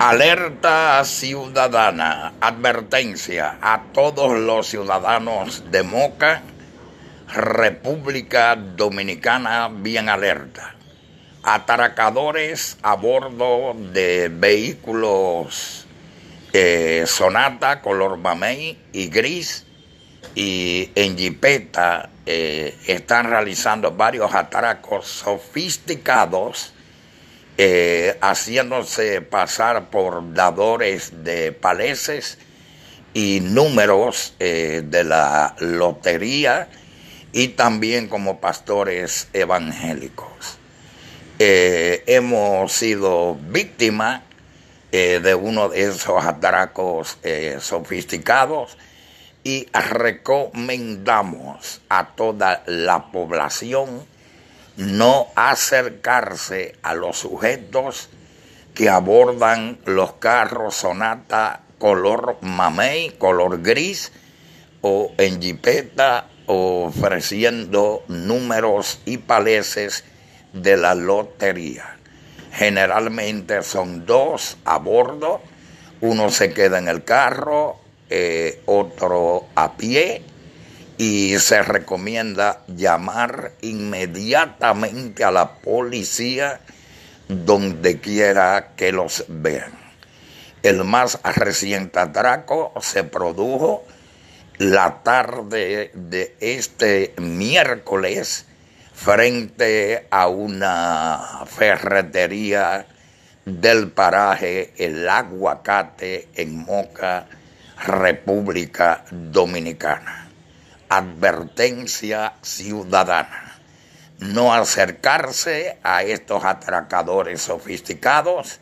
Alerta ciudadana, advertencia a todos los ciudadanos de Moca, República Dominicana, bien alerta. Atracadores a bordo de vehículos eh, Sonata color mamey y gris y en Jipeta eh, están realizando varios atracos sofisticados eh, haciéndose pasar por dadores de paleses y números eh, de la lotería y también como pastores evangélicos. Eh, hemos sido víctimas de uno de esos atracos sofisticados y recomendamos a toda la población no acercarse a los sujetos que abordan los carros Sonata color mamey, color gris o en jipeta ofreciendo números y paleses de la lotería. Generalmente son dos a bordo, uno se queda en el carro, eh, otro a pie y se recomienda llamar inmediatamente a la policía donde quiera que los vean. El más reciente atraco se produjo la tarde de este miércoles frente a una ferretería del paraje El Aguacate en Moca, República Dominicana advertencia ciudadana. No acercarse a estos atracadores sofisticados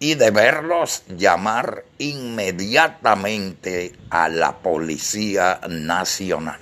y de verlos llamar inmediatamente a la Policía Nacional.